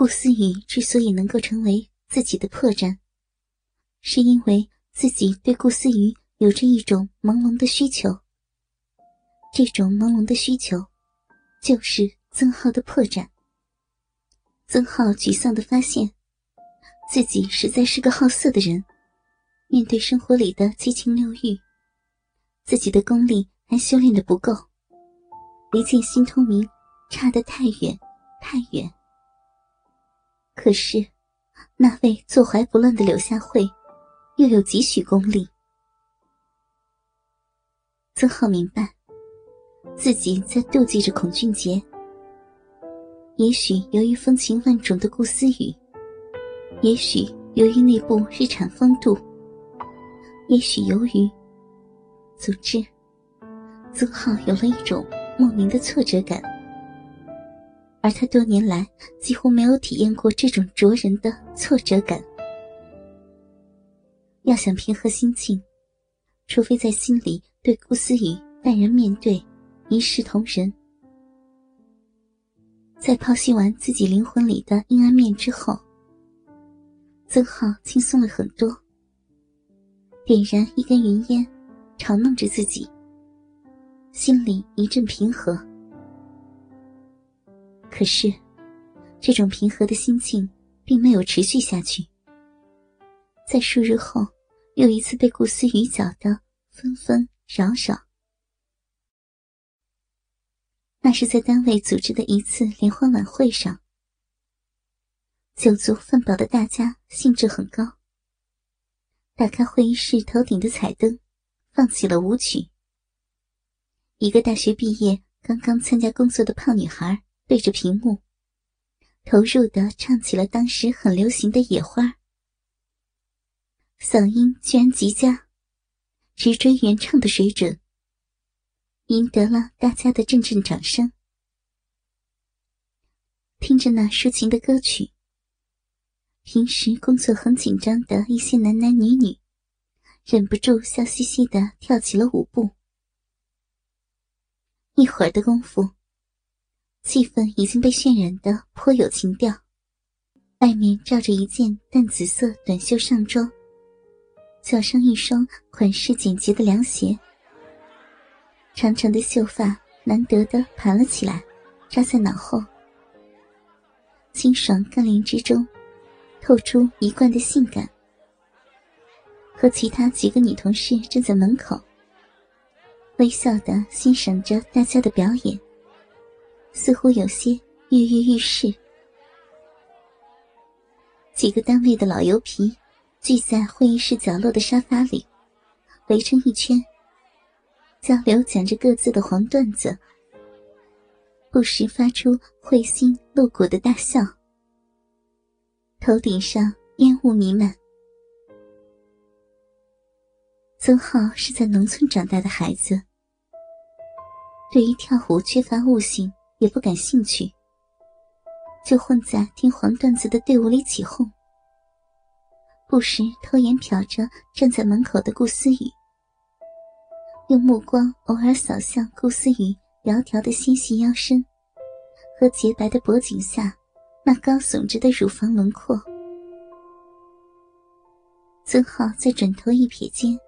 顾思雨之所以能够成为自己的破绽，是因为自己对顾思雨有着一种朦胧的需求。这种朦胧的需求，就是曾浩的破绽。曾浩沮丧的发现，自己实在是个好色的人。面对生活里的七情六欲，自己的功力还修炼的不够，离见心通明差得太远太远。可是，那位坐怀不乱的柳下惠，又有几许功力？曾浩明白，自己在妒忌着孔俊杰。也许由于风情万种的顾思雨，也许由于那部日产风度，也许由于……总之，曾浩有了一种莫名的挫折感。而他多年来几乎没有体验过这种灼人的挫折感。要想平和心境，除非在心里对顾思雨淡然面对，一视同仁。在剖析完自己灵魂里的阴暗面之后，曾浩轻松了很多。点燃一根云烟，嘲弄着自己，心里一阵平和。可是，这种平和的心境并没有持续下去。在数日后，又一次被顾思雨搅得纷纷扰扰。那是在单位组织的一次联欢晚会上，酒足饭饱的大家兴致很高。打开会议室头顶的彩灯，放起了舞曲。一个大学毕业、刚刚参加工作的胖女孩。对着屏幕，投入的唱起了当时很流行的《野花》，嗓音居然极佳，直追原唱的水准，赢得了大家的阵阵掌声。听着那抒情的歌曲，平时工作很紧张的一些男男女女，忍不住笑嘻嘻的跳起了舞步。一会儿的功夫。气氛已经被渲染的颇有情调，外面罩着一件淡紫色短袖上装，脚上一双款式简洁的凉鞋，长长的秀发难得的盘了起来，扎在脑后，清爽干练之中，透出一贯的性感。和其他几个女同事站在门口，微笑的欣赏着大家的表演。似乎有些跃跃欲试。几个单位的老油皮聚在会议室角落的沙发里，围成一圈，交流讲着各自的黄段子，不时发出会心露骨的大笑。头顶上烟雾弥漫。曾浩是在农村长大的孩子，对于跳舞缺乏悟性。也不感兴趣，就混在听黄段子的队伍里起哄，不时偷眼瞟着站在门口的顾思雨，用目光偶尔扫向顾思雨窈窕的纤细腰身和洁白的脖颈下那高耸着的乳房轮廓。曾浩在转头一瞥间，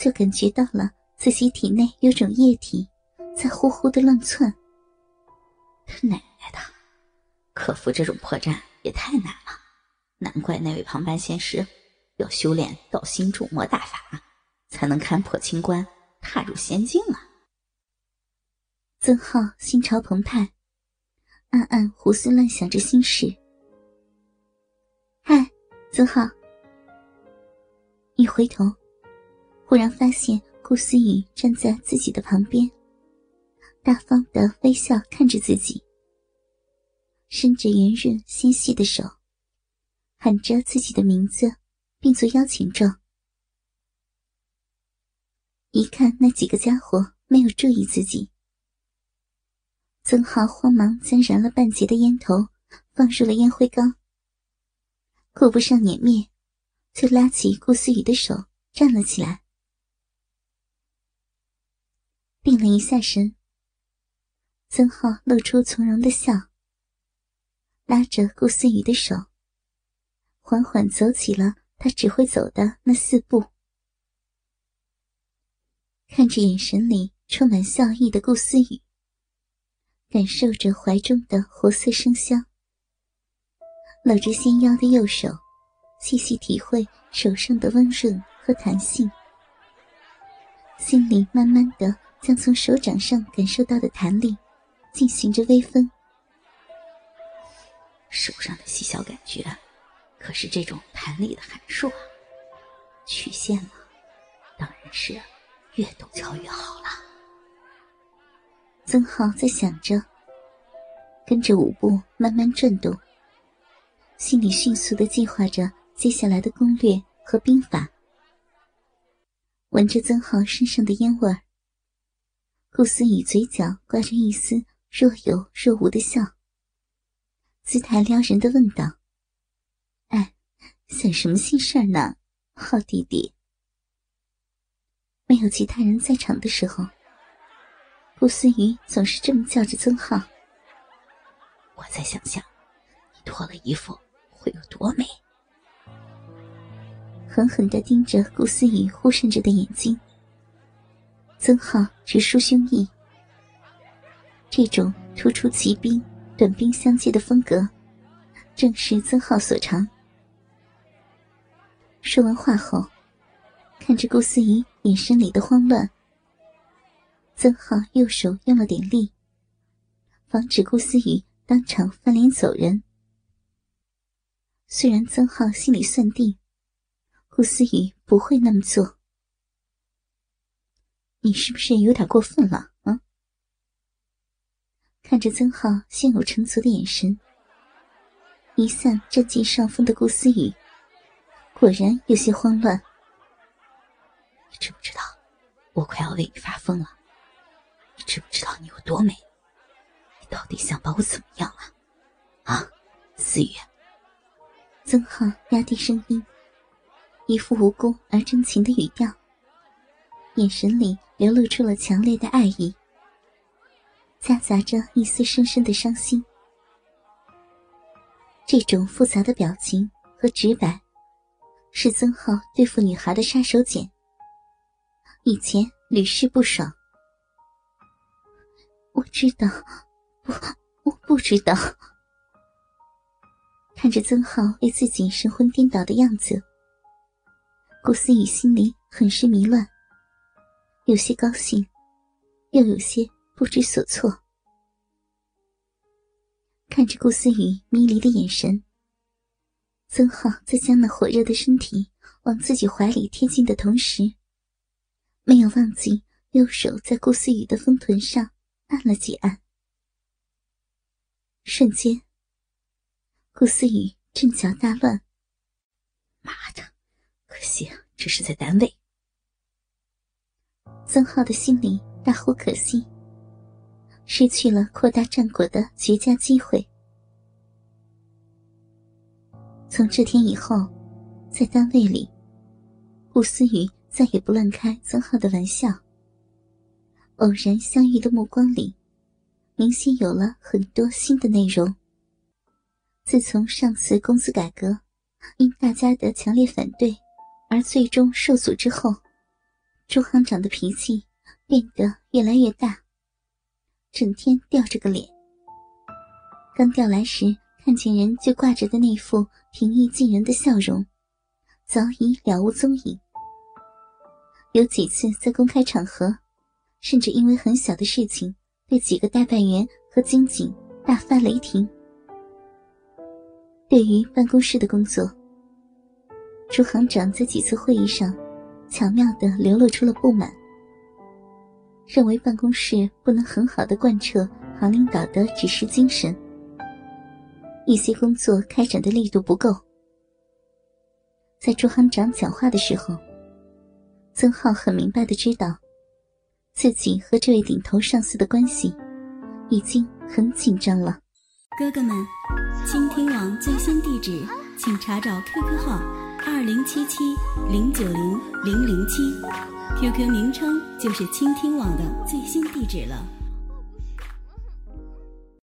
就感觉到了自己体内有种液体在呼呼的乱窜。他奶奶的，克服这种破绽也太难了，难怪那位旁白仙师要修炼道心铸魔大法，才能看破清关，踏入仙境啊！曾浩心潮澎湃，暗暗胡思乱想着心事。嗨，曾浩！一回头，忽然发现顾思雨站在自己的旁边。大方的微笑看着自己，伸着圆润纤细的手，喊着自己的名字，并做邀请状。一看那几个家伙没有注意自己，曾浩慌忙将燃了半截的烟头放入了烟灰缸，顾不上碾灭，就拉起顾思雨的手站了起来，定了一下神。曾浩露出从容的笑，拉着顾思雨的手，缓缓走起了他只会走的那四步。看着眼神里充满笑意的顾思雨，感受着怀中的活色生香，搂着纤腰的右手，细细体会手上的温润和弹性，心里慢慢的将从手掌上感受到的弹力进行着微分。手上的细小感觉，可是这种弹力的函数啊！曲线嘛，当然是越陡峭越好了。曾浩在想着，跟着舞步慢慢转动，心里迅速的计划着接下来的攻略和兵法。闻着曾浩身上的烟味儿，顾思雨嘴角挂着一丝若有若无的笑。姿态撩人的问道：“哎，想什么心事儿呢，好弟弟？”没有其他人在场的时候，顾思雨总是这么叫着曾浩。我在想象，你脱了衣服会有多美。狠狠的盯着顾思雨忽闪着的眼睛，曾浩直抒胸臆，这种突出骑兵。短兵相接的风格，正是曾浩所长。说完话后，看着顾思怡眼神里的慌乱，曾浩右手用了点力，防止顾思雨当场翻脸走人。虽然曾浩心里算定，顾思雨不会那么做，你是不是有点过分了？看着曾浩胸有成竹的眼神，一向占尽上风的顾思雨，果然有些慌乱。你知不知道，我快要为你发疯了？你知不知道你有多美？你到底想把我怎么样啊？啊，思雨！曾浩压低声音，一副无辜而真情的语调，眼神里流露出了强烈的爱意。夹杂着一丝深深的伤心，这种复杂的表情和直白，是曾浩对付女孩的杀手锏。以前屡试不爽。我知道，不，我不知道。看着曾浩为自己神魂颠倒的样子，顾思雨心里很是迷乱，有些高兴，又有些。不知所措，看着顾思雨迷离的眼神，曾浩在将那火热的身体往自己怀里贴近的同时，没有忘记右手在顾思雨的丰臀上按了几按。瞬间，顾思雨阵脚大乱。妈的，可惜啊这是在单位。曾浩的心里大呼可惜。失去了扩大战果的绝佳机会。从这天以后，在单位里，顾思雨再也不乱开曾浩的玩笑。偶然相遇的目光里，明显有了很多新的内容。自从上次公司改革因大家的强烈反对而最终受阻之后，朱行长的脾气变得越来越大。整天吊着个脸，刚调来时看见人就挂着的那副平易近人的笑容，早已了无踪影。有几次在公开场合，甚至因为很小的事情对几个代办员和经警大发雷霆。对于办公室的工作，朱行长在几次会议上巧妙地流露出了不满。认为办公室不能很好的贯彻行领导的指示精神，一些工作开展的力度不够。在朱行长讲话的时候，曾浩很明白的知道，自己和这位顶头上司的关系已经很紧张了。哥哥们，倾听网最新地址，请查找 QQ 号二零七七零九零零零七。QQ 名称就是倾听网的最新地址了。